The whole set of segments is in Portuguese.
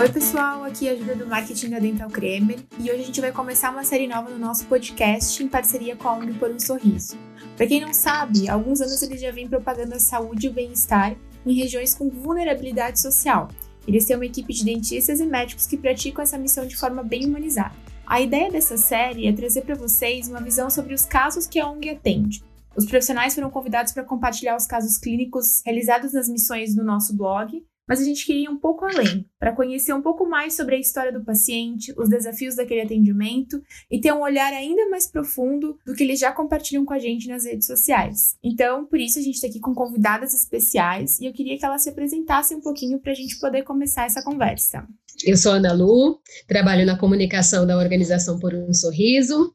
Oi, pessoal, aqui é a Júlia do Marketing da Dental Cremer e hoje a gente vai começar uma série nova no nosso podcast em parceria com a ONG Por um Sorriso. Para quem não sabe, há alguns anos eles já vêm propagando a saúde e o bem-estar em regiões com vulnerabilidade social. Eles têm uma equipe de dentistas e médicos que praticam essa missão de forma bem humanizada. A ideia dessa série é trazer para vocês uma visão sobre os casos que a ONG atende. Os profissionais foram convidados para compartilhar os casos clínicos realizados nas missões no nosso blog mas a gente queria ir um pouco além, para conhecer um pouco mais sobre a história do paciente, os desafios daquele atendimento e ter um olhar ainda mais profundo do que eles já compartilham com a gente nas redes sociais. Então, por isso a gente está aqui com convidadas especiais e eu queria que elas se apresentassem um pouquinho para a gente poder começar essa conversa. Eu sou Ana Lu, trabalho na comunicação da organização Por um Sorriso,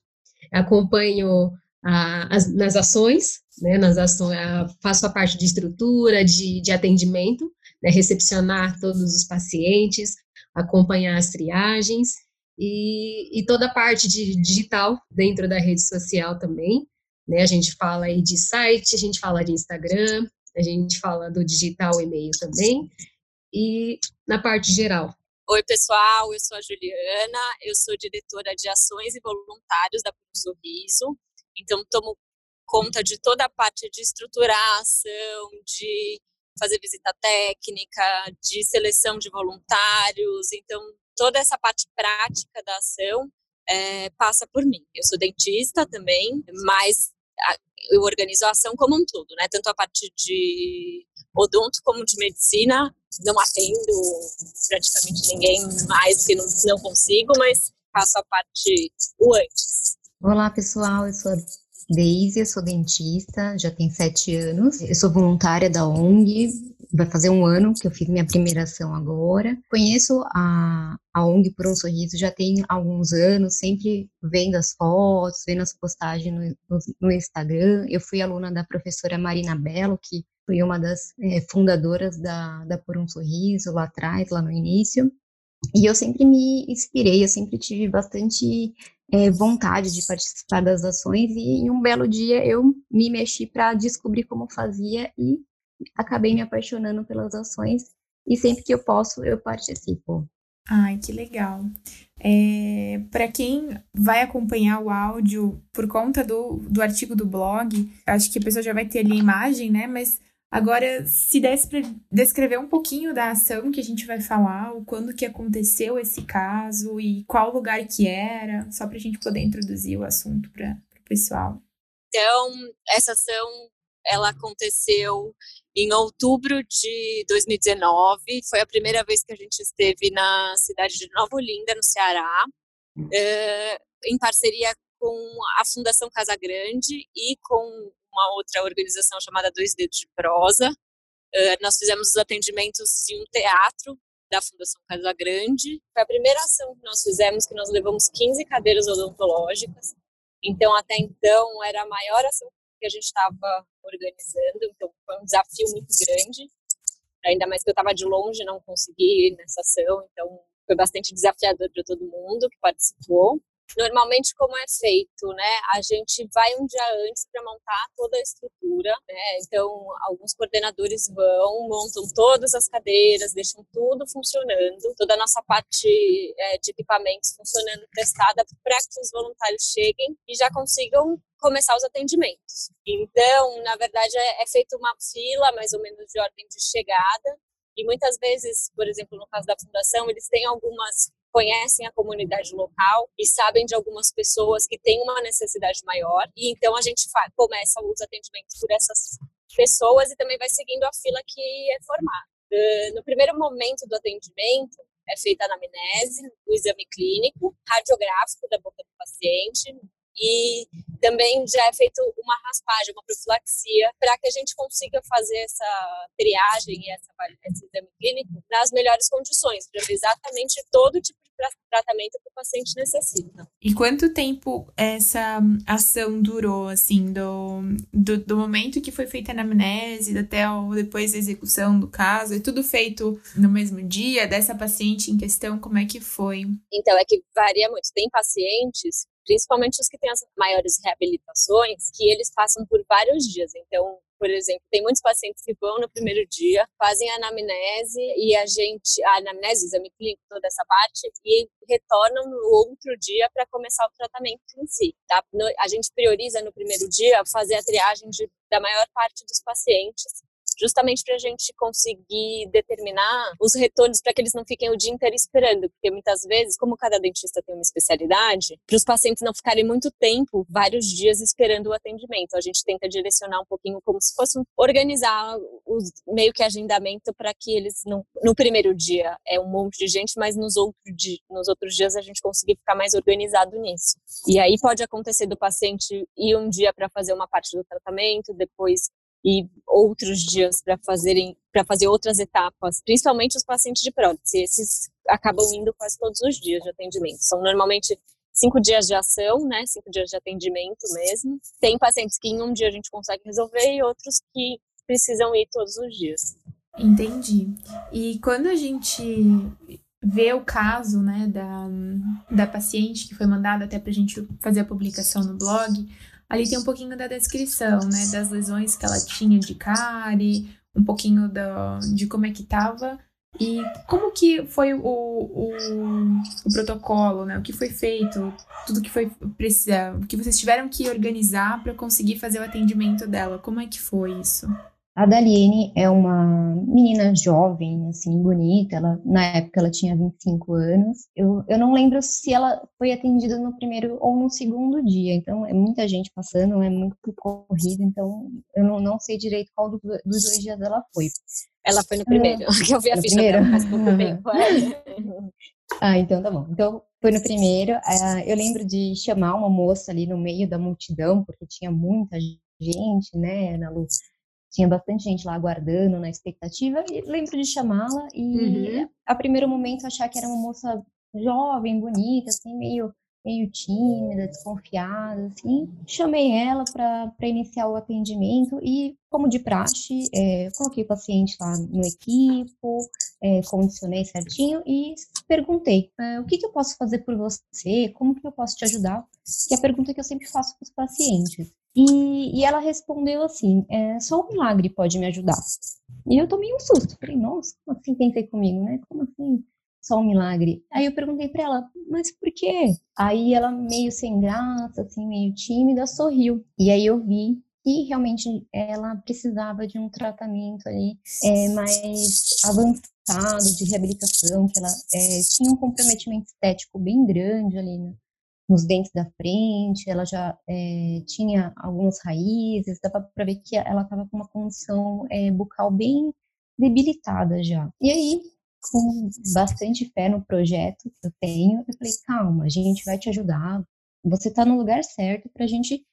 acompanho as, nas ações, né, nas ações, faço a parte de estrutura, de, de atendimento, né, recepcionar todos os pacientes, acompanhar as triagens e, e, toda a parte de digital dentro da rede social também. Né, a gente fala aí de site, a gente fala de Instagram, a gente fala do digital e-mail também, e na parte geral. Oi, pessoal, eu sou a Juliana, eu sou diretora de ações e voluntários da Sorriso, então tomo conta de toda a parte de estruturação, de fazer visita técnica, de seleção de voluntários. Então, toda essa parte prática da ação é, passa por mim. Eu sou dentista também, mas eu organizo a ação como um todo, né? Tanto a parte de odonto como de medicina. Não atendo praticamente ninguém mais que não, não consigo, mas faço a parte o antes. Olá, pessoal. Eu sou Deise, sou dentista, já tem sete anos. Eu sou voluntária da ONG, vai fazer um ano que eu fiz minha primeira ação agora. Conheço a, a ONG Por um Sorriso já tem alguns anos, sempre vendo as fotos, vendo as postagens no, no, no Instagram. Eu fui aluna da professora Marina Belo, que foi uma das é, fundadoras da, da Por um Sorriso lá atrás, lá no início. E eu sempre me inspirei, eu sempre tive bastante é, vontade de participar das ações e em um belo dia eu me mexi para descobrir como fazia e acabei me apaixonando pelas ações e sempre que eu posso eu participo. Ai, que legal. É, para quem vai acompanhar o áudio por conta do, do artigo do blog, acho que a pessoa já vai ter ali a imagem, né? Mas Agora, se desse para descrever um pouquinho da ação que a gente vai falar, o quando que aconteceu esse caso e qual lugar que era, só para a gente poder introduzir o assunto para o pessoal. Então, essa ação ela aconteceu em outubro de 2019. Foi a primeira vez que a gente esteve na cidade de Nova Olinda, no Ceará, eh, em parceria com a Fundação Casa Grande e com uma outra organização chamada Dois Dedos de Prosa. Uh, nós fizemos os atendimentos em um teatro da Fundação Casa Grande. Foi a primeira ação que nós fizemos, que nós levamos 15 cadeiras odontológicas. Então, até então, era a maior ação que a gente estava organizando, então foi um desafio muito grande. Ainda mais que eu estava de longe, não consegui ir nessa ação, então foi bastante desafiador para todo mundo que participou. Normalmente, como é feito, né? A gente vai um dia antes para montar toda a estrutura, né? Então, alguns coordenadores vão, montam todas as cadeiras, deixam tudo funcionando, toda a nossa parte é, de equipamentos funcionando, testada, para que os voluntários cheguem e já consigam começar os atendimentos. Então, na verdade, é, é feita uma fila, mais ou menos, de ordem de chegada, e muitas vezes, por exemplo, no caso da fundação, eles têm algumas conhecem a comunidade local e sabem de algumas pessoas que têm uma necessidade maior. E então a gente começa os atendimentos por essas pessoas e também vai seguindo a fila que é formada. Uh, no primeiro momento do atendimento, é feita a anamnese, o exame clínico, radiográfico da boca do paciente, e também já é feito uma raspagem, uma profilaxia, para que a gente consiga fazer essa triagem e essa, esse exame clínico nas melhores condições, para ver exatamente todo tipo tratamento que o paciente necessita. E quanto tempo essa ação durou, assim, do, do, do momento que foi feita a anamnese até o, depois da execução do caso? É tudo feito no mesmo dia dessa paciente em questão? Como é que foi? Então, é que varia muito. Tem pacientes principalmente os que têm as maiores reabilitações, que eles passam por vários dias. Então, por exemplo, tem muitos pacientes que vão no primeiro dia, fazem a anamnese e a gente, a anamnese, o exame clínico, toda essa parte, e retornam no outro dia para começar o tratamento em si. Tá? a gente prioriza no primeiro dia fazer a triagem de, da maior parte dos pacientes justamente para a gente conseguir determinar os retornos para que eles não fiquem o dia inteiro esperando, porque muitas vezes, como cada dentista tem uma especialidade, para os pacientes não ficarem muito tempo, vários dias esperando o atendimento. A gente tenta direcionar um pouquinho como se fosse organizar os meio que agendamento para que eles não, no primeiro dia é um monte de gente, mas nos, outro di, nos outros dias a gente conseguir ficar mais organizado nisso. E aí pode acontecer do paciente ir um dia para fazer uma parte do tratamento, depois e outros dias para fazerem para fazer outras etapas, principalmente os pacientes de prótese. Esses acabam indo quase todos os dias de atendimento. São normalmente cinco dias de ação, né? Cinco dias de atendimento mesmo. Tem pacientes que em um dia a gente consegue resolver e outros que precisam ir todos os dias. Entendi. E quando a gente vê o caso, né, da, da paciente que foi mandada até para a gente fazer a publicação no blog, Ali tem um pouquinho da descrição, né? Das lesões que ela tinha de cárie, um pouquinho da, de como é que tava e como que foi o, o, o, protocolo, né? O que foi feito, tudo que foi precisa, o que vocês tiveram que organizar para conseguir fazer o atendimento dela. Como é que foi isso? A Daliene é uma menina jovem, assim, bonita. Ela, na época ela tinha 25 anos. Eu, eu não lembro se ela foi atendida no primeiro ou no segundo dia. Então, é muita gente passando, é muito corrido. Então, eu não, não sei direito qual do, dos dois dias ela foi. Ela foi no primeiro, que eu vi a ficha primeiro? dela faz pouco tempo. ah, então tá bom. Então, foi no primeiro. Uh, eu lembro de chamar uma moça ali no meio da multidão, porque tinha muita gente, né, na luz tinha bastante gente lá aguardando, na expectativa, e lembro de chamá-la e uhum. a primeiro momento achar que era uma moça jovem, bonita, assim, meio meio tímida, desconfiada, assim. Chamei ela para iniciar o atendimento e, como de praxe, é, coloquei o paciente lá no equipo, é, condicionei certinho e perguntei: é, o que, que eu posso fazer por você? Como que eu posso te ajudar? Que é a pergunta que eu sempre faço para os pacientes. E, e, ela respondeu assim: é, só o milagre pode me ajudar. E eu tomei um susto. Falei, nossa, como assim pensei comigo, né? Como assim? Só um milagre. Aí eu perguntei para ela, mas por quê? Aí ela, meio sem graça, assim, meio tímida, sorriu. E aí eu vi que realmente ela precisava de um tratamento ali é, mais avançado de reabilitação, que ela é, tinha um comprometimento estético bem grande ali né? Nos dentes da frente, ela já é, tinha algumas raízes, dava para ver que ela estava com uma condição é, bucal bem debilitada já. E aí, com bastante fé no projeto que eu tenho, eu falei, calma, a gente vai te ajudar, você está no lugar certo para a gente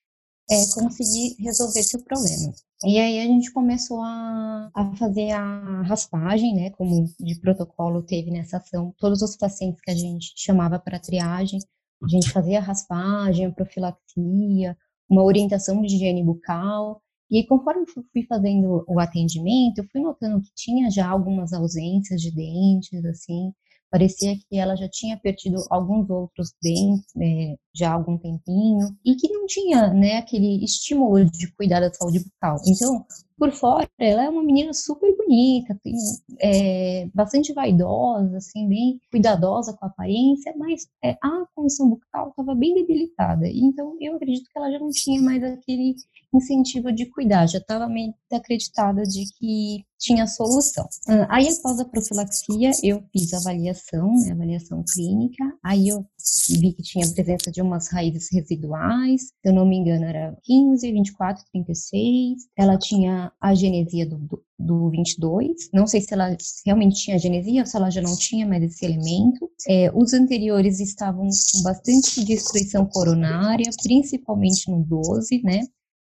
é, conseguir resolver seu problema. E aí a gente começou a, a fazer a raspagem, né, como de protocolo teve nessa ação, todos os pacientes que a gente chamava para triagem, a gente fazia raspagem, profilaxia, uma orientação de higiene bucal. E conforme fui fazendo o atendimento, eu fui notando que tinha já algumas ausências de dentes, assim, parecia que ela já tinha perdido alguns outros dentes né, já há algum tempinho e que não tinha né, aquele estímulo de cuidar da saúde bucal. Então, por fora, ela é uma menina super bonita, é, bastante vaidosa, assim, bem cuidadosa com a aparência, mas é, a condição bucal estava bem debilitada. Então, eu acredito que ela já não tinha mais aquele incentivo de cuidar, já estava meio acreditada de que tinha solução. Aí, após a profilaxia, eu fiz avaliação, né, avaliação clínica, aí eu vi que tinha presença de umas raízes residuais, se eu não me engano era 15, 24, 36, ela tinha a genesia do, do, do 22, não sei se ela realmente tinha genesia ou se ela já não tinha mais esse elemento, é, os anteriores estavam com bastante destruição coronária, principalmente no 12, né,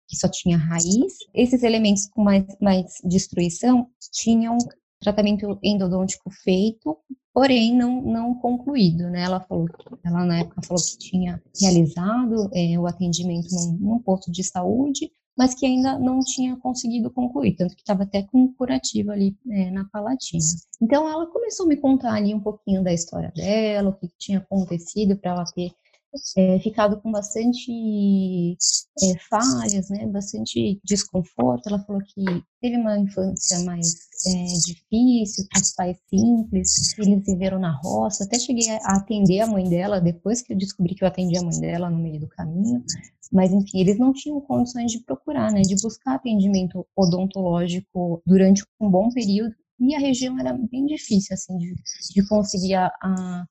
que só tinha raiz. Esses elementos com mais, mais destruição tinham tratamento endodôntico feito, porém não, não concluído, né? Ela falou, ela na época falou que tinha realizado é, o atendimento num, num, posto de saúde, mas que ainda não tinha conseguido concluir, tanto que estava até com curativo ali é, na palatina. Então ela começou a me contar ali um pouquinho da história dela, o que tinha acontecido para ela ter é, ficado com bastante é, falhas, né, bastante desconforto. Ela falou que teve uma infância mais é, difícil, com os pais simples, eles viveram na roça. Até cheguei a atender a mãe dela depois que eu descobri que eu atendi a mãe dela no meio do caminho. Mas, enfim, eles não tinham condições de procurar, né, de buscar atendimento odontológico durante um bom período. E a região era bem difícil, assim, de, de conseguir a, a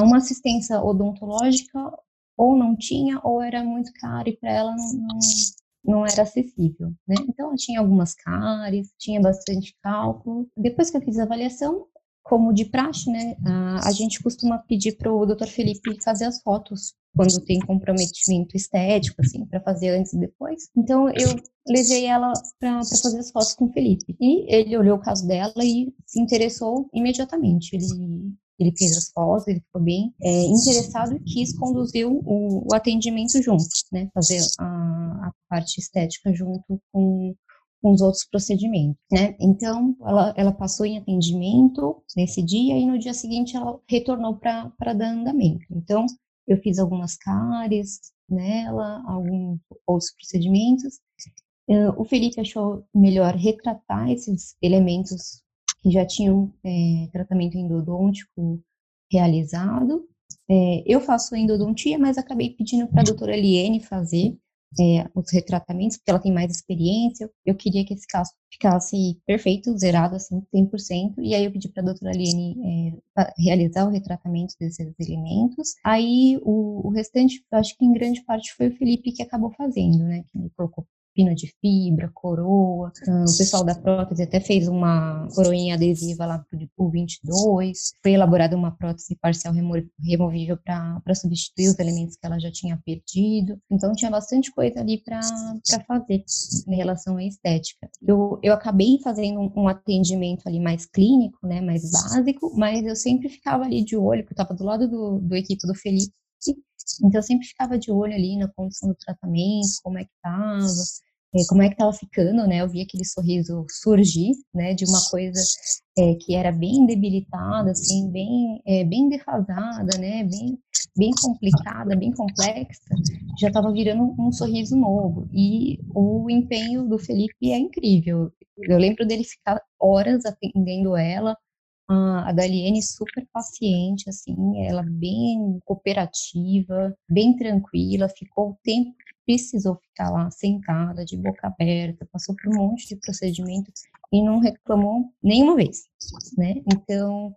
uma assistência odontológica ou não tinha ou era muito caro e para ela não, não, não, era acessível, né? Então ela tinha algumas cáries, tinha bastante cálculo. Depois que eu fiz a avaliação, como de praxe, né, a, a gente costuma pedir para o Dr. Felipe fazer as fotos quando tem comprometimento estético, assim, para fazer antes e depois. Então eu levei ela para fazer as fotos com o Felipe. E ele olhou o caso dela e se interessou imediatamente. Ele ele fez as fotos, ele ficou bem é, interessado e quis conduzir o, o, atendimento junto, né, fazer a, a parte estética junto com, com os outros procedimentos, né? Então, ela, ela passou em atendimento nesse dia e no dia seguinte ela retornou para dar andamento. Então, eu fiz algumas cáries nela, alguns outros procedimentos. Uh, o Felipe achou melhor retratar esses elementos que já tinham é, tratamento endodôntico realizado. É, eu faço endodontia, mas acabei pedindo para a doutora Liene fazer é, os retratamentos, porque ela tem mais experiência. Eu queria que esse caso ficasse perfeito, zerado, assim, 100%. E aí eu pedi para a doutora Liene é, realizar o retratamento desses elementos. Aí o, o, restante, eu acho que em grande parte foi o Felipe que acabou fazendo, né? Que colocou pino de fibra, coroa. o pessoal da prótese até fez uma coroinha adesiva lá pro 22. Foi elaborada uma prótese parcial removível para substituir os elementos que ela já tinha perdido. Então tinha bastante coisa ali para fazer em relação à estética. Eu, eu acabei fazendo um, um atendimento ali mais clínico, né, mais básico, mas eu sempre ficava ali de olho, porque eu estava do lado do, do equipe do Felipe, então eu sempre ficava de olho ali na condição do tratamento, como é que estava, é, como é que estava ficando, né? Eu vi aquele sorriso surgir, né? De uma coisa é, que era bem debilitada, assim, bem, é, bem defasada, né? Bem, bem complicada, bem complexa, já estava virando um sorriso novo. E o empenho do Felipe é incrível. Eu lembro dele ficar horas atendendo ela, a Daliene super paciente, assim, ela bem cooperativa, bem tranquila, ficou o tempo que precisou ficar lá sentada, de boca aberta, passou por um monte de procedimento e não reclamou nenhuma vez, né? Então,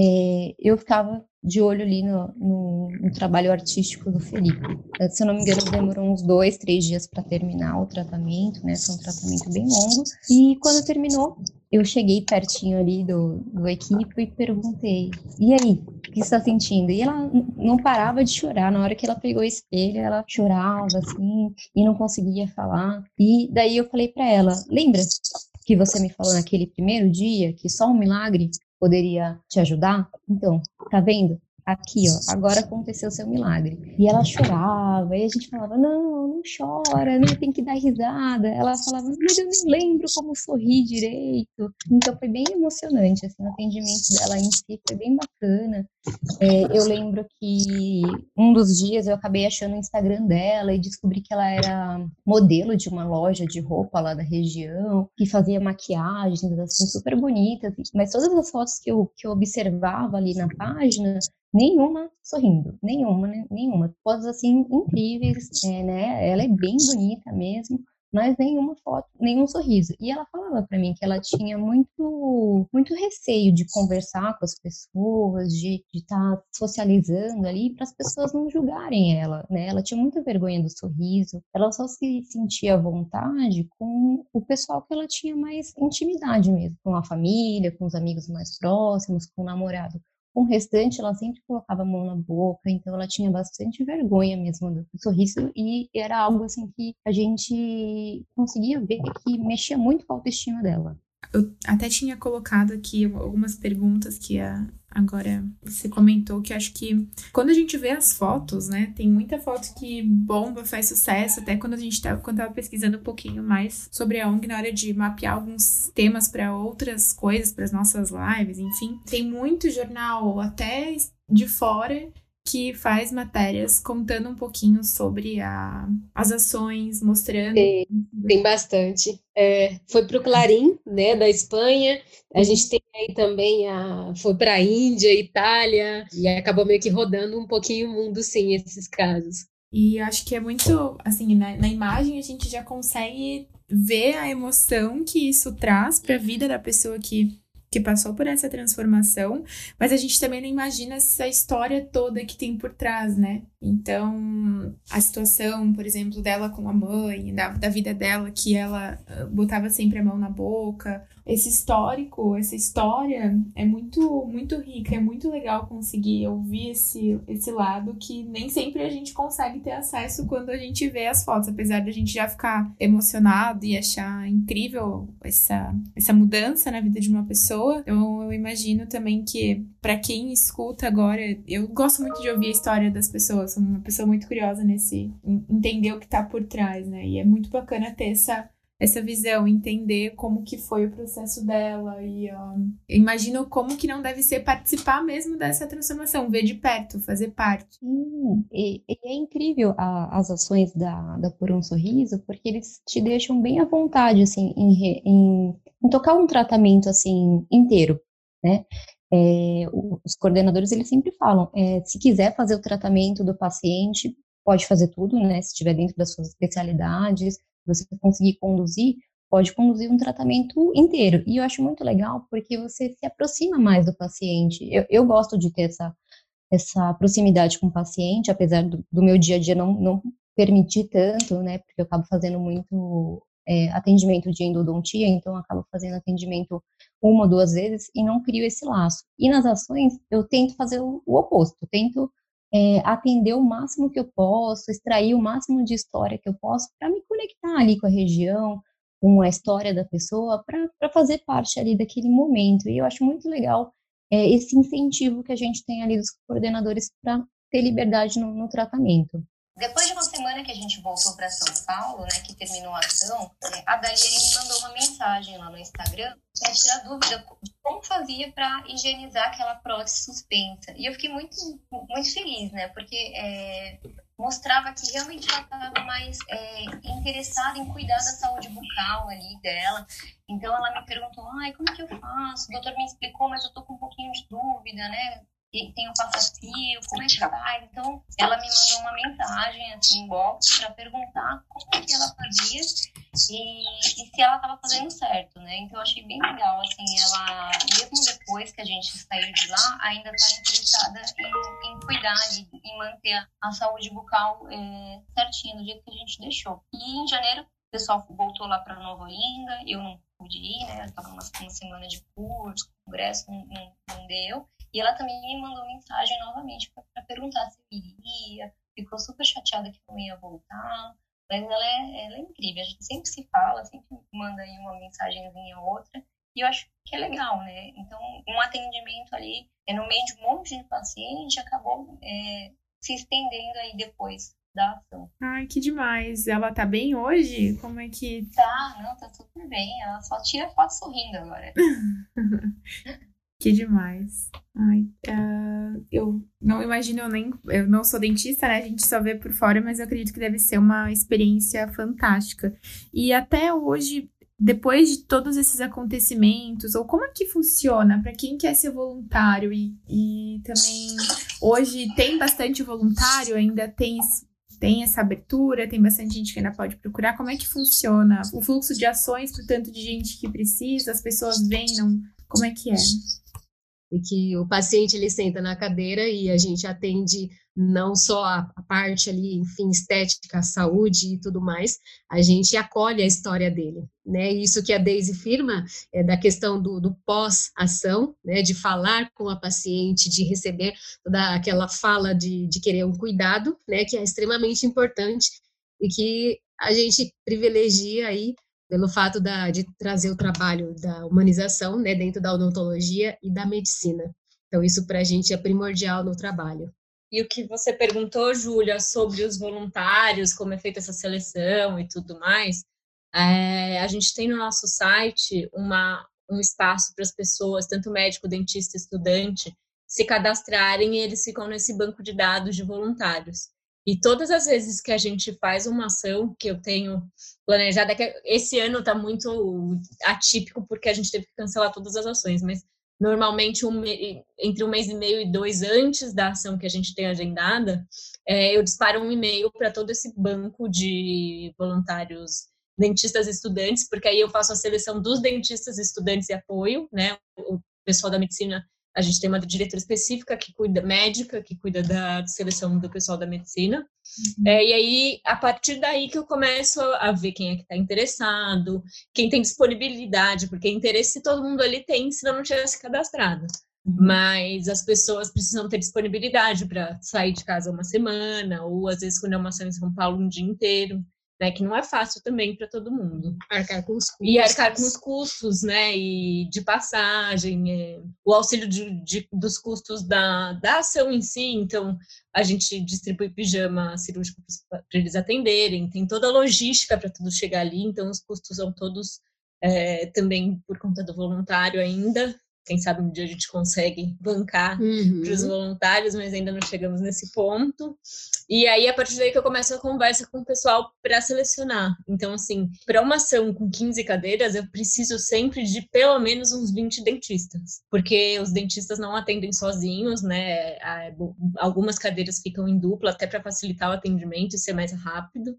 é, eu ficava de olho ali no, no, no, trabalho artístico do Felipe. Se eu não me engano, demorou uns dois, três dias para terminar o tratamento, né? Foi um tratamento bem longo. E quando terminou, eu cheguei pertinho ali do, do equipe e perguntei: e aí, o que você está sentindo? E ela não parava de chorar. Na hora que ela pegou o espelho, ela chorava assim e não conseguia falar. E daí eu falei para ela: lembra que você me falou naquele primeiro dia que só um milagre poderia te ajudar? Então, tá vendo? Aqui, ó, agora aconteceu o seu milagre. E ela chorava, e a gente falava, não, não chora, né, tem que dar risada. Ela falava, mas eu nem lembro como sorrir direito. Então foi bem emocionante, assim, o atendimento dela em si foi bem bacana. É, eu lembro que um dos dias eu acabei achando o Instagram dela e descobri que ela era modelo de uma loja de roupa lá da região, que fazia maquiagens, assim, super bonitas. Mas todas as fotos que eu, que eu observava ali na página, nenhuma sorrindo, nenhuma, né? nenhuma. Fotos assim incríveis, é, né? Ela é bem bonita mesmo, mas nenhuma foto, nenhum sorriso. E ela falava para mim que ela tinha muito, muito receio de conversar com as pessoas, de estar tá socializando ali, para as pessoas não julgarem ela, né? Ela tinha muita vergonha do sorriso. Ela só se sentia à vontade com o pessoal que ela tinha mais intimidade mesmo, com a família, com os amigos mais próximos, com o namorado. Com o restante, ela sempre colocava a mão na boca, então ela tinha bastante vergonha mesmo do sorriso e era algo assim que a gente conseguia ver que mexia muito com a autoestima dela. Eu até tinha colocado aqui algumas perguntas que a, agora você comentou que acho que quando a gente vê as fotos, né, tem muita foto que bomba, faz sucesso, até quando a gente tava, quando tava pesquisando um pouquinho mais sobre a ONG na hora de mapear alguns temas para outras coisas, para as nossas lives, enfim, tem muito jornal até de fora que faz matérias contando um pouquinho sobre a, as ações, mostrando. Tem, tem bastante. É, foi para o Clarim, né, da Espanha. A gente tem aí também a. Foi para a Índia, Itália, e acabou meio que rodando um pouquinho o mundo, sim, esses casos. E acho que é muito, assim, na, na imagem a gente já consegue ver a emoção que isso traz para a vida da pessoa que que passou por essa transformação, mas a gente também não imagina essa história toda que tem por trás, né? Então, a situação, por exemplo, dela com a mãe, da, da vida dela, que ela ah, botava sempre a mão na boca, esse histórico, essa história é muito muito rica, é muito legal conseguir ouvir esse, esse lado que nem sempre a gente consegue ter acesso quando a gente vê as fotos, apesar de a gente já ficar emocionado e achar incrível essa, essa mudança na vida de uma pessoa. Então, eu imagino também que para quem escuta agora, eu gosto muito de ouvir a história das pessoas, sou uma pessoa muito curiosa nesse entender o que tá por trás, né? E é muito bacana ter essa essa visão, entender como que foi o processo dela e um, imagino como que não deve ser participar mesmo dessa transformação, ver de perto, fazer parte. Sim, e, e é incrível a, as ações da, da Por um Sorriso, porque eles te deixam bem à vontade, assim, em, em, em tocar um tratamento, assim, inteiro, né? É, os coordenadores, eles sempre falam, é, se quiser fazer o tratamento do paciente, pode fazer tudo, né, se estiver dentro das suas especialidades, você conseguir conduzir, pode conduzir um tratamento inteiro. E eu acho muito legal porque você se aproxima mais do paciente. Eu, eu gosto de ter essa, essa proximidade com o paciente, apesar do, do meu dia a dia não, não permitir tanto, né? Porque eu acabo fazendo muito é, atendimento de endodontia, então eu acabo fazendo atendimento uma ou duas vezes e não crio esse laço. E nas ações eu tento fazer o, o oposto, tento é, atender o máximo que eu posso, extrair o máximo de história que eu posso para me conectar ali com a região, com a história da pessoa, para fazer parte ali daquele momento. E eu acho muito legal é, esse incentivo que a gente tem ali dos coordenadores para ter liberdade no, no tratamento. Depois de uma semana que a gente voltou para São Paulo, né, que terminou a ação, a Daliane me mandou uma mensagem lá no Instagram para tirar dúvida de como fazia para higienizar aquela prótese suspensa. E eu fiquei muito, muito feliz, né, porque é, mostrava que realmente ela estava mais é, interessada em cuidar da saúde bucal ali dela. Então ela me perguntou, ai, como que eu faço? O doutor me explicou, mas eu tô com um pouquinho de dúvida, né? Tem um passa-fio, como é que tá? Então, ela me mandou uma mensagem, assim, inbox, para perguntar como que ela fazia e, e se ela estava fazendo certo, né? Então, eu achei bem legal, assim, ela, mesmo depois que a gente saiu de lá, ainda está interessada em, em cuidar e em manter a saúde bucal é, certinha, do jeito que a gente deixou. E em janeiro, o pessoal voltou lá para Nova Olinda, eu não pude ir, né? Eu estava uma, uma semana de curso, congresso, não, não, não deu. E ela também me mandou mensagem novamente para perguntar se eu iria. Ficou super chateada que não ia voltar. Mas ela é, ela é incrível. A gente sempre se fala, sempre manda aí uma mensagenzinha ou outra. E eu acho que é legal, né? Então, um atendimento ali, é no meio de um monte de paciente, acabou é, se estendendo aí depois da ação. Ai, que demais. Ela tá bem hoje? Como é que. Tá, não, tá super bem. Ela só tira foto sorrindo agora. Que demais. Ai, uh, eu não imagino eu nem. Eu não sou dentista, né? A gente só vê por fora, mas eu acredito que deve ser uma experiência fantástica. E até hoje, depois de todos esses acontecimentos, ou como é que funciona para quem quer ser voluntário e, e também hoje tem bastante voluntário, ainda tem tem essa abertura, tem bastante gente que ainda pode procurar. Como é que funciona o fluxo de ações para tanto de gente que precisa? As pessoas vêm, não? Como é que é? E que o paciente ele senta na cadeira e a gente atende não só a, parte ali, enfim, estética, saúde e tudo mais, a gente acolhe a história dele, né? Isso que a Daisy firma é da questão do, do pós-ação, né? De falar com a paciente, de receber toda aquela fala de, de querer um cuidado, né? Que é extremamente importante e que a gente privilegia aí pelo fato da, de trazer o trabalho da humanização né, dentro da odontologia e da medicina. Então, isso para a gente é primordial no trabalho. E o que você perguntou, Júlia, sobre os voluntários, como é feita essa seleção e tudo mais, é, a gente tem no nosso site uma, um espaço para as pessoas, tanto médico, dentista, estudante, se cadastrarem e eles ficam nesse banco de dados de voluntários. E todas as vezes que a gente faz uma ação que eu tenho planejada, que esse ano está muito atípico porque a gente teve que cancelar todas as ações, mas normalmente um, entre um mês e meio e dois antes da ação que a gente tem agendada, é, eu disparo um e-mail para todo esse banco de voluntários dentistas estudantes, porque aí eu faço a seleção dos dentistas, estudantes e apoio, né? O pessoal da medicina a gente tem uma diretora específica que cuida, médica, que cuida da seleção do pessoal da medicina. Uhum. É, e aí, a partir daí que eu começo a ver quem é que está interessado, quem tem disponibilidade, porque interesse todo mundo ali tem, se não tivesse cadastrado. Uhum. Mas as pessoas precisam ter disponibilidade para sair de casa uma semana, ou às vezes, quando é uma ação em São Paulo, um dia inteiro né? Que não é fácil também para todo mundo. Arcar com os custos. E arcar com os custos, né? E de passagem, é, o auxílio de, de, dos custos da, da ação em si. Então, a gente distribui pijama cirúrgico para eles atenderem, tem toda a logística para tudo chegar ali, então os custos são todos é, também por conta do voluntário ainda, quem sabe um dia a gente consegue bancar uhum. para os voluntários, mas ainda não chegamos nesse ponto. E aí, a partir daí que eu começo a conversa com o pessoal para selecionar. Então, assim, para uma ação com 15 cadeiras, eu preciso sempre de pelo menos uns 20 dentistas, porque os dentistas não atendem sozinhos, né? Algumas cadeiras ficam em dupla, até para facilitar o atendimento e ser mais rápido.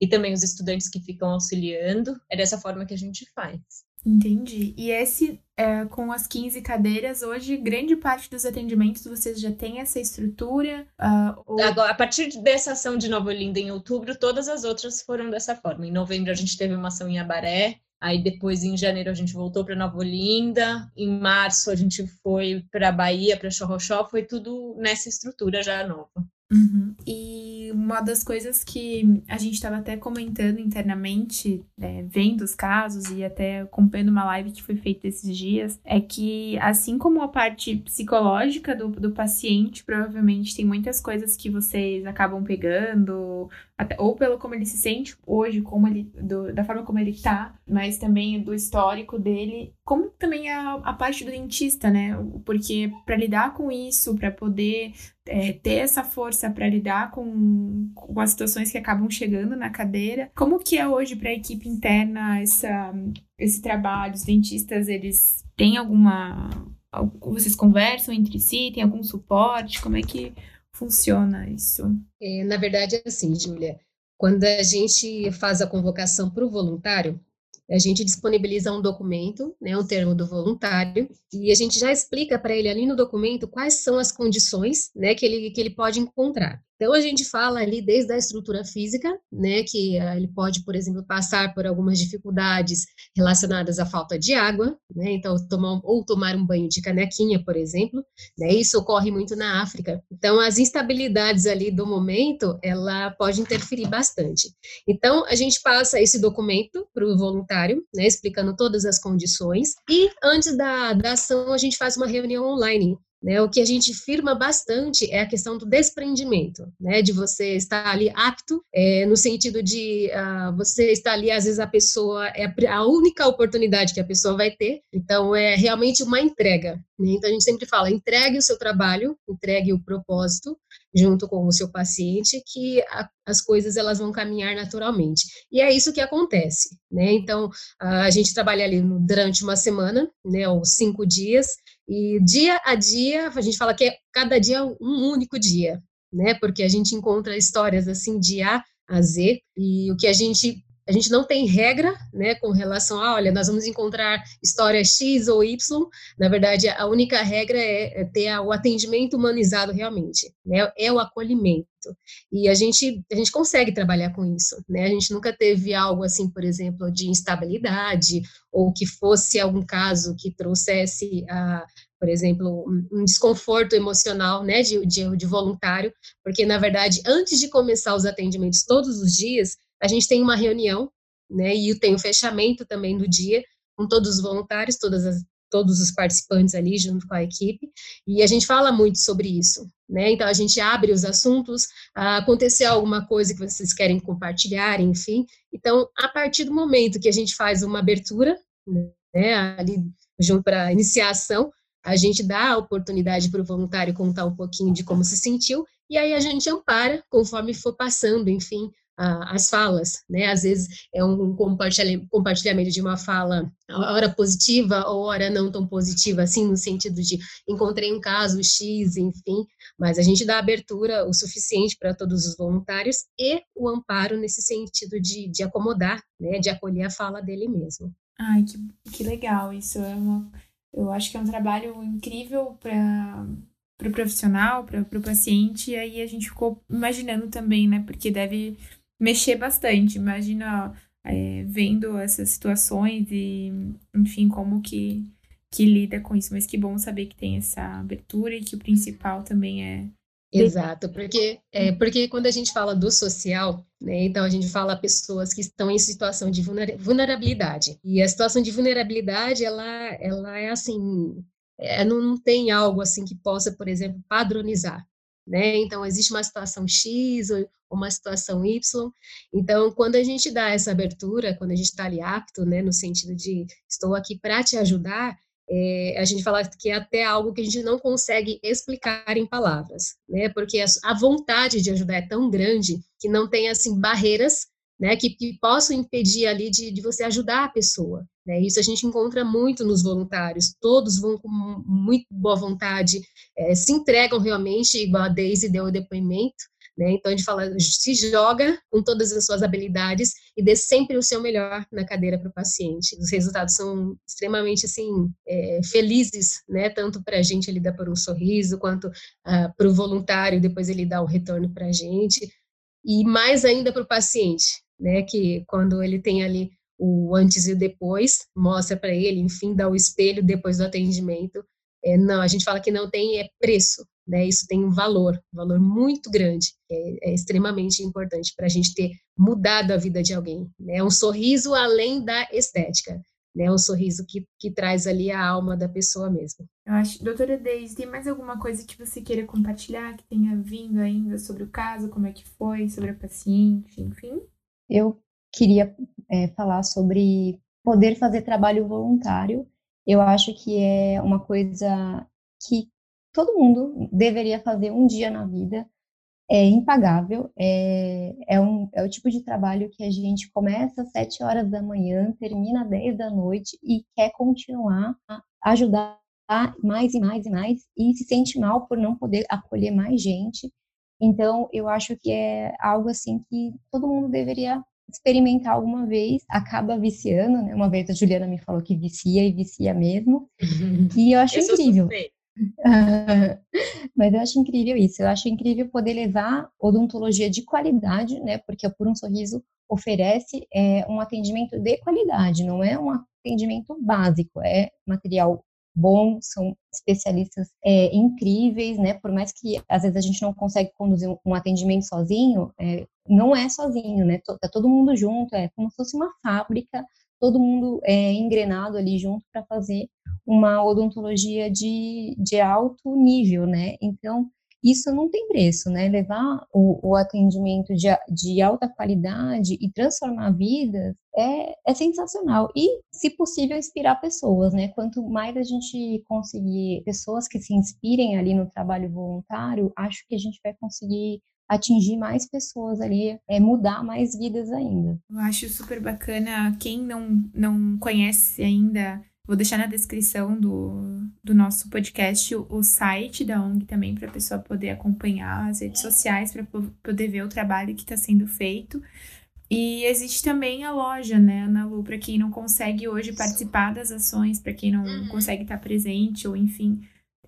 E também os estudantes que ficam auxiliando. É dessa forma que a gente faz. Entendi. E esse, é, com as 15 cadeiras, hoje, grande parte dos atendimentos vocês já têm essa estrutura? Uh, ou... Agora, a partir dessa ação de Nova Olinda em outubro, todas as outras foram dessa forma. Em novembro, a gente teve uma ação em Abaré, Aí depois, em janeiro, a gente voltou para Nova Olinda. Em março, a gente foi para Bahia, para Xorroxó. Foi tudo nessa estrutura já nova. Uhum. E uma das coisas que a gente estava até comentando internamente, é, vendo os casos e até acompanhando uma live que foi feita esses dias, é que assim como a parte psicológica do, do paciente, provavelmente tem muitas coisas que vocês acabam pegando, até, ou pelo como ele se sente hoje, como ele, do, da forma como ele tá, mas também do histórico dele, como também a, a parte do dentista, né? Porque para lidar com isso, para poder é, ter essa força para lidar com, com as situações que acabam chegando na cadeira, como que é hoje para a equipe interna essa, esse trabalho? Os dentistas, eles têm alguma... Vocês conversam entre si? Tem algum suporte? Como é que funciona isso? É, na verdade, é assim, Júlia. Quando a gente faz a convocação para o voluntário, a gente disponibiliza um documento, né, um termo do voluntário, e a gente já explica para ele ali no documento quais são as condições né, que, ele, que ele pode encontrar. Então, a gente fala ali desde a estrutura física, né, que uh, ele pode, por exemplo, passar por algumas dificuldades relacionadas à falta de água, né, então, tomar, ou tomar um banho de canequinha, por exemplo, né, isso ocorre muito na África. Então, as instabilidades ali do momento, ela pode interferir bastante. Então, a gente passa esse documento para o voluntário, né, explicando todas as condições, e antes da, da ação, a gente faz uma reunião online, né, o que a gente firma bastante é a questão do desprendimento, né, de você estar ali apto, é, no sentido de uh, você estar ali, às vezes a pessoa, é a única oportunidade que a pessoa vai ter, então é realmente uma entrega. Né? Então a gente sempre fala, entregue o seu trabalho, entregue o propósito, junto com o seu paciente, que a, as coisas elas vão caminhar naturalmente. E é isso que acontece, né? Então, a gente trabalha ali durante uma semana, né, ou cinco dias, e dia a dia, a gente fala que é cada dia um único dia, né? Porque a gente encontra histórias assim de A a Z, e o que a gente a gente não tem regra, né, com relação a, olha, nós vamos encontrar história X ou Y. Na verdade, a única regra é, é ter o atendimento humanizado realmente, né, é o acolhimento. E a gente, a gente consegue trabalhar com isso, né? A gente nunca teve algo assim, por exemplo, de instabilidade ou que fosse algum caso que trouxesse a por exemplo, um desconforto emocional, né, de, de, de voluntário, porque, na verdade, antes de começar os atendimentos todos os dias, a gente tem uma reunião, né, e tem o fechamento também do dia com todos os voluntários, todas as, todos os participantes ali junto com a equipe, e a gente fala muito sobre isso, né? Então a gente abre os assuntos, ah, aconteceu alguma coisa que vocês querem compartilhar, enfim. Então, a partir do momento que a gente faz uma abertura, né, ali junto para iniciação, a gente dá a oportunidade para o voluntário contar um pouquinho de como se sentiu, e aí a gente ampara conforme for passando, enfim, as falas, né? Às vezes é um compartilhamento de uma fala, hora positiva ou hora não tão positiva, assim, no sentido de encontrei um caso X, enfim, mas a gente dá abertura o suficiente para todos os voluntários e o amparo nesse sentido de, de acomodar, né? De acolher a fala dele mesmo. Ai, que, que legal, isso é uma, eu acho que é um trabalho incrível para para o profissional, para o paciente, e aí a gente ficou imaginando também, né? Porque deve mexer bastante. Imagina é, vendo essas situações e, enfim, como que, que lida com isso. Mas que bom saber que tem essa abertura e que o principal também é. Exato, porque, é, porque quando a gente fala do social, né, então a gente fala pessoas que estão em situação de vulnerabilidade. E a situação de vulnerabilidade, ela, ela é assim, é, não, não tem algo assim que possa, por exemplo, padronizar. Né? Então, existe uma situação X ou uma situação Y. Então, quando a gente dá essa abertura, quando a gente está ali apto, né, no sentido de estou aqui para te ajudar, é, a gente fala que é até algo que a gente não consegue explicar em palavras, né? Porque a, vontade de ajudar é tão grande que não tem assim barreiras, né? Que, que possam impedir ali de, de você ajudar a pessoa. Né? Isso a gente encontra muito nos voluntários, todos vão com muito boa vontade, é, se entregam realmente, igual a Daisy deu o depoimento, né? Então, a gente fala, se joga com todas as suas habilidades e dê sempre o seu melhor na cadeira para o paciente. Os resultados são extremamente, assim, é, felizes, né? Tanto para a gente ele dá por um sorriso, quanto ah, para o voluntário, depois ele dá o retorno para a gente. E mais ainda para o paciente, né? Que quando ele tem ali o antes e o depois, mostra para ele, enfim, dá o espelho depois do atendimento. É, não, a gente fala que não tem é preço, né? Isso tem um valor, um valor muito grande, é, é extremamente importante para a gente ter mudado a vida de alguém, né? Um sorriso além da estética, né? Um sorriso que, que traz ali a alma da pessoa mesmo. Eu acho, doutora Deise, tem mais alguma coisa que você queira compartilhar que tenha vindo ainda sobre o caso, como é que foi, sobre a paciente, enfim? Eu queria é, falar sobre poder fazer trabalho voluntário. Eu acho que é uma coisa que todo mundo deveria fazer um dia na vida. É impagável, é, é, um, é o tipo de trabalho que a gente começa às sete horas da manhã, termina às dez da noite e quer continuar a ajudar mais e mais e mais e se sente mal por não poder acolher mais gente. Então, eu acho que é algo assim que todo mundo deveria experimentar alguma vez, acaba viciando, né? Uma vez a Juliana me falou que vicia e vicia mesmo. E eu acho eu incrível. Mas eu acho incrível isso. Eu acho incrível poder levar odontologia de qualidade, né? Porque Por um Sorriso oferece é, um atendimento de qualidade, não é um atendimento básico, é material bom, são especialistas é, incríveis, né? Por mais que às vezes a gente não consegue conduzir um, atendimento sozinho, é, não é sozinho, né? Tá todo mundo junto, é como se fosse uma fábrica, todo mundo é engrenado ali junto para fazer uma odontologia de, de alto nível, né? Então, isso não tem preço, né? Levar o, o atendimento de, de, alta qualidade e transformar vidas é, é, sensacional. E, se possível, inspirar pessoas, né? Quanto mais a gente conseguir pessoas que se inspirem ali no trabalho voluntário, acho que a gente vai conseguir atingir mais pessoas ali, é, mudar mais vidas ainda. Eu acho super bacana. Quem não, não conhece ainda Vou deixar na descrição do, do nosso podcast o, o site da ONG também, para a pessoa poder acompanhar as redes sociais, para poder ver o trabalho que está sendo feito. E existe também a loja, né, Ana Lu, para quem não consegue hoje participar das ações, para quem não uhum. consegue estar presente, ou enfim,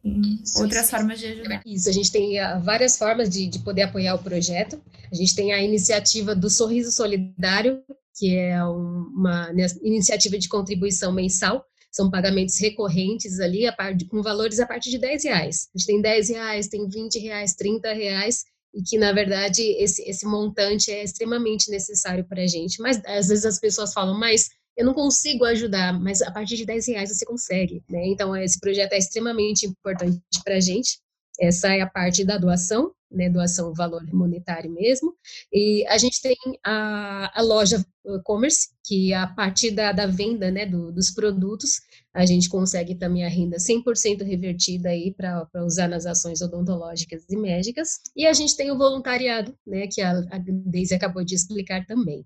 isso, outras isso. formas de ajudar. Isso, a gente tem uh, várias formas de, de poder apoiar o projeto. A gente tem a iniciativa do Sorriso Solidário, que é uma né, iniciativa de contribuição mensal, são pagamentos recorrentes ali, a par, com valores a partir de 10 reais. A gente tem 10 reais, tem 20 reais, 30 reais, e que, na verdade, esse, esse montante é extremamente necessário para a gente. Mas, às vezes, as pessoas falam, mas eu não consigo ajudar, mas a partir de 10 reais você consegue, né? Então, esse projeto é extremamente importante para a gente. Essa é a parte da doação, né, doação valor monetário mesmo. E a gente tem a, a loja e-commerce, que a partir da, da venda né, do, dos produtos, a gente consegue também a renda 100% revertida aí para usar nas ações odontológicas e médicas. E a gente tem o voluntariado, né, que a, a Deise acabou de explicar também.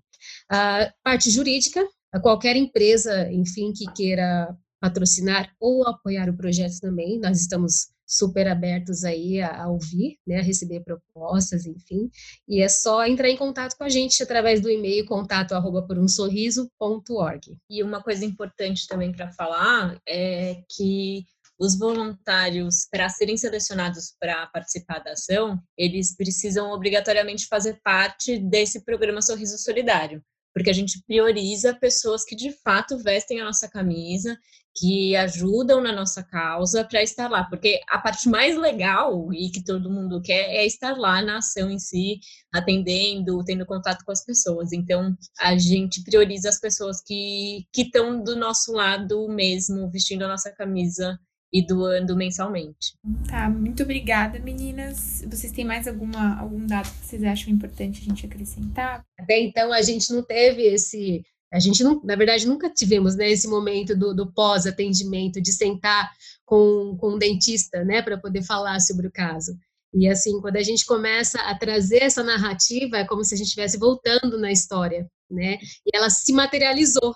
A parte jurídica, a qualquer empresa, enfim, que queira patrocinar ou apoiar o projeto também, nós estamos super abertos aí a, a, ouvir, né, a receber propostas, enfim, e é só entrar em contato com a gente através do e-mail contato arroba por um sorriso.org. E uma coisa importante também para falar é que os voluntários, para serem selecionados para participar da ação, eles precisam obrigatoriamente fazer parte desse programa Sorriso Solidário porque a gente prioriza pessoas que de fato vestem a nossa camisa, que ajudam na nossa causa para estar lá, porque a parte mais legal e que todo mundo quer é estar lá na ação em si, atendendo, tendo contato com as pessoas. Então, a gente prioriza as pessoas que estão do nosso lado mesmo, vestindo a nossa camisa e doando mensalmente. Tá, muito obrigada, meninas. Vocês têm mais alguma, algum dado que vocês acham importante a gente acrescentar? Até então a gente não teve esse. A gente, não, na verdade, nunca tivemos né, esse momento do, do pós-atendimento, de sentar com, com um dentista, né, para poder falar sobre o caso. E assim, quando a gente começa a trazer essa narrativa, é como se a gente estivesse voltando na história, né? E ela se materializou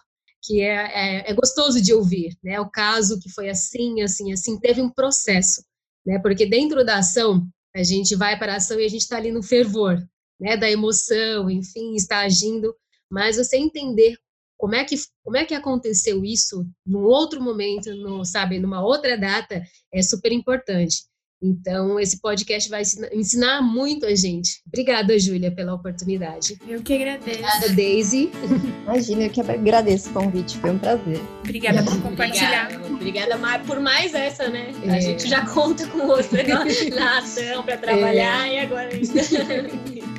que é, é, é, gostoso de ouvir, né? O caso que foi assim, assim, assim, teve um processo, né? Porque dentro da ação, a gente vai para a ação e a gente está ali no fervor, né? Da emoção, enfim, está agindo, mas você entender como é que como é que aconteceu isso num outro momento, no, sabe, numa outra data, é super importante. Então, esse podcast vai ensinar muito a gente. Obrigada, Júlia, pela oportunidade. Eu que agradeço. Obrigada, Daisy. Imagina, eu que agradeço o convite, foi um prazer. Obrigada por compartilhar. Obrigada, Obrigada por mais essa, né? É. A gente já conta com outra na ação para trabalhar é. e agora.